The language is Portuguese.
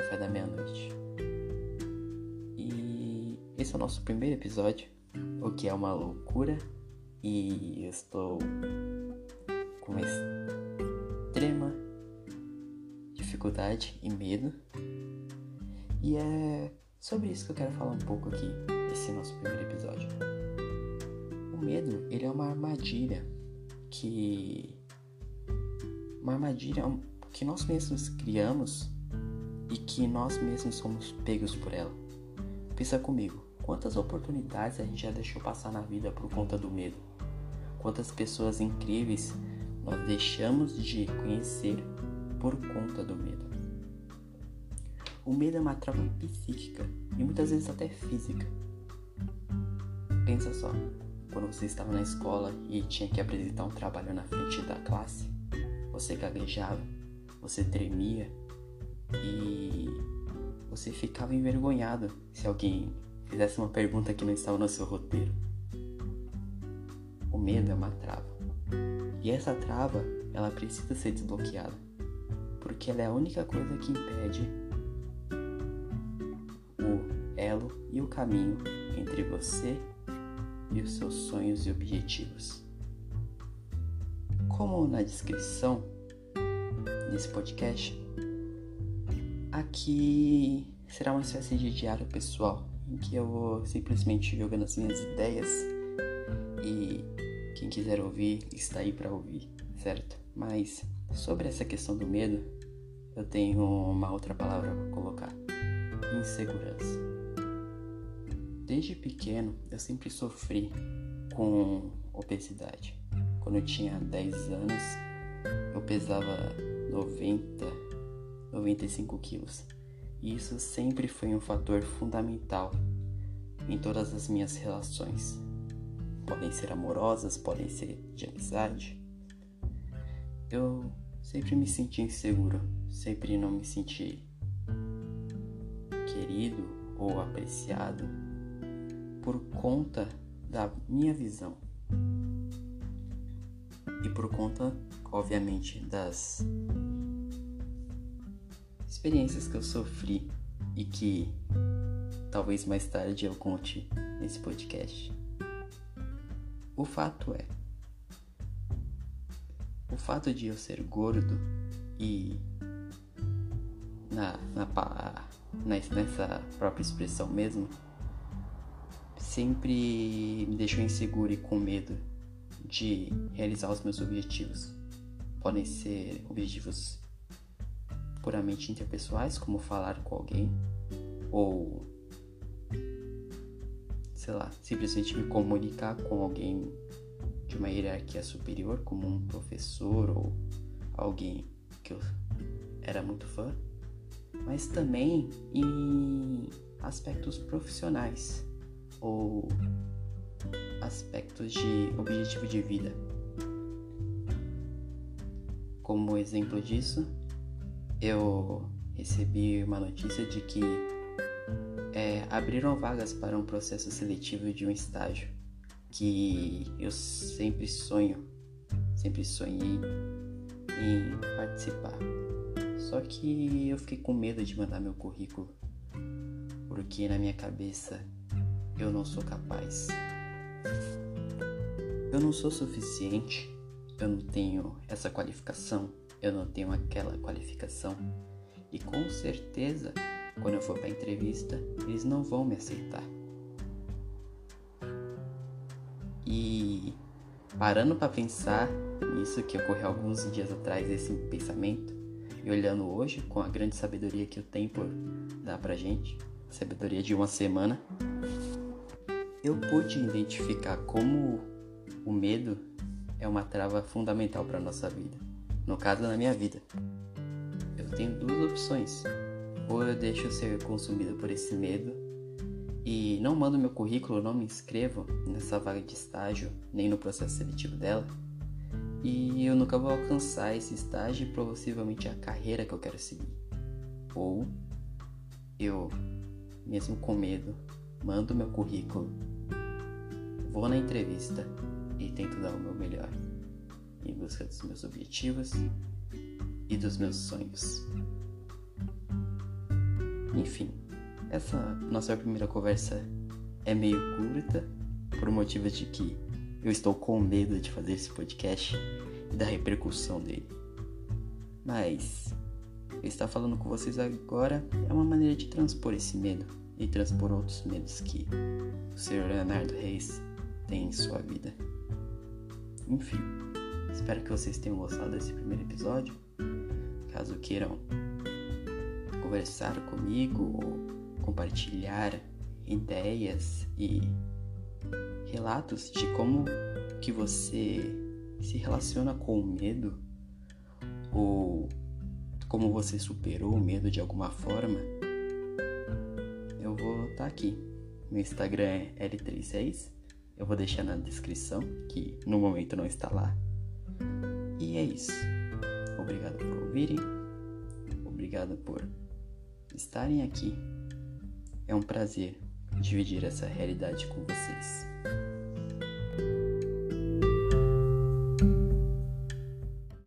café da meia-noite. E esse é o nosso primeiro episódio, o que é uma loucura, e estou com extrema dificuldade e medo. E é sobre isso que eu quero falar um pouco aqui, nesse nosso primeiro episódio. O medo, ele é uma armadilha que. Uma armadilha que nós mesmos criamos e que nós mesmos somos pegos por ela. Pensa comigo, quantas oportunidades a gente já deixou passar na vida por conta do medo? Quantas pessoas incríveis nós deixamos de conhecer por conta do medo? O medo é uma trava psíquica e muitas vezes até física. Pensa só, quando você estava na escola e tinha que apresentar um trabalho na frente da classe, você gaguejava, você tremia e você ficava envergonhado se alguém fizesse uma pergunta que não estava no seu roteiro. O medo é uma trava. E essa trava, ela precisa ser desbloqueada, porque ela é a única coisa que impede o elo e o caminho entre você e os seus sonhos e objetivos. Como na descrição nesse podcast, aqui será uma espécie de diário pessoal em que eu vou simplesmente jogando as minhas ideias e quem quiser ouvir está aí para ouvir, certo? Mas sobre essa questão do medo, eu tenho uma outra palavra para colocar: insegurança. Desde pequeno eu sempre sofri com obesidade. Quando eu tinha 10 anos, eu pesava 90, 95 quilos. Isso sempre foi um fator fundamental em todas as minhas relações. Podem ser amorosas, podem ser de amizade. Eu sempre me senti inseguro, sempre não me senti querido ou apreciado por conta da minha visão e por conta, obviamente, das experiências que eu sofri e que talvez mais tarde eu conte nesse podcast. O fato é, o fato de eu ser gordo e na, na, nessa própria expressão mesmo sempre me deixou inseguro e com medo de realizar os meus objetivos. Podem ser objetivos puramente interpessoais, como falar com alguém, ou sei lá, simplesmente me comunicar com alguém de uma hierarquia superior, como um professor ou alguém que eu era muito fã, mas também em aspectos profissionais ou aspectos de objetivo de vida. Como exemplo disso, eu recebi uma notícia de que é, abriram vagas para um processo seletivo de um estágio que eu sempre sonho, sempre sonhei em participar. Só que eu fiquei com medo de mandar meu currículo, porque na minha cabeça eu não sou capaz. Eu não sou suficiente, eu não tenho essa qualificação, eu não tenho aquela qualificação. E com certeza, quando eu for para entrevista, eles não vão me aceitar. E parando para pensar nisso que ocorreu alguns dias atrás, esse pensamento, e olhando hoje com a grande sabedoria que tenho por dar pra gente, sabedoria de uma semana, eu pude identificar como o medo é uma trava fundamental para nossa vida. No caso, na minha vida. Eu tenho duas opções. Ou eu deixo ser consumido por esse medo e não mando meu currículo, não me inscrevo nessa vaga de estágio, nem no processo seletivo dela, e eu nunca vou alcançar esse estágio e possivelmente a carreira que eu quero seguir. Ou eu, mesmo com medo, mando meu currículo, vou na entrevista e tento dar o meu melhor em busca dos meus objetivos e dos meus sonhos. Enfim, essa nossa primeira conversa é meio curta, por motivo de que eu estou com medo de fazer esse podcast e da repercussão dele. Mas estar falando com vocês agora é uma maneira de transpor esse medo e transpor outros medos que o Sr. Leonardo Reis tem em sua vida. Enfim, espero que vocês tenham gostado desse primeiro episódio. Caso queiram conversar comigo ou compartilhar ideias e relatos de como que você se relaciona com o medo ou como você superou o medo de alguma forma, eu vou estar tá aqui. Meu Instagram é L36. Eu vou deixar na descrição, que no momento não está lá. E é isso. Obrigado por ouvirem. Obrigado por estarem aqui. É um prazer dividir essa realidade com vocês.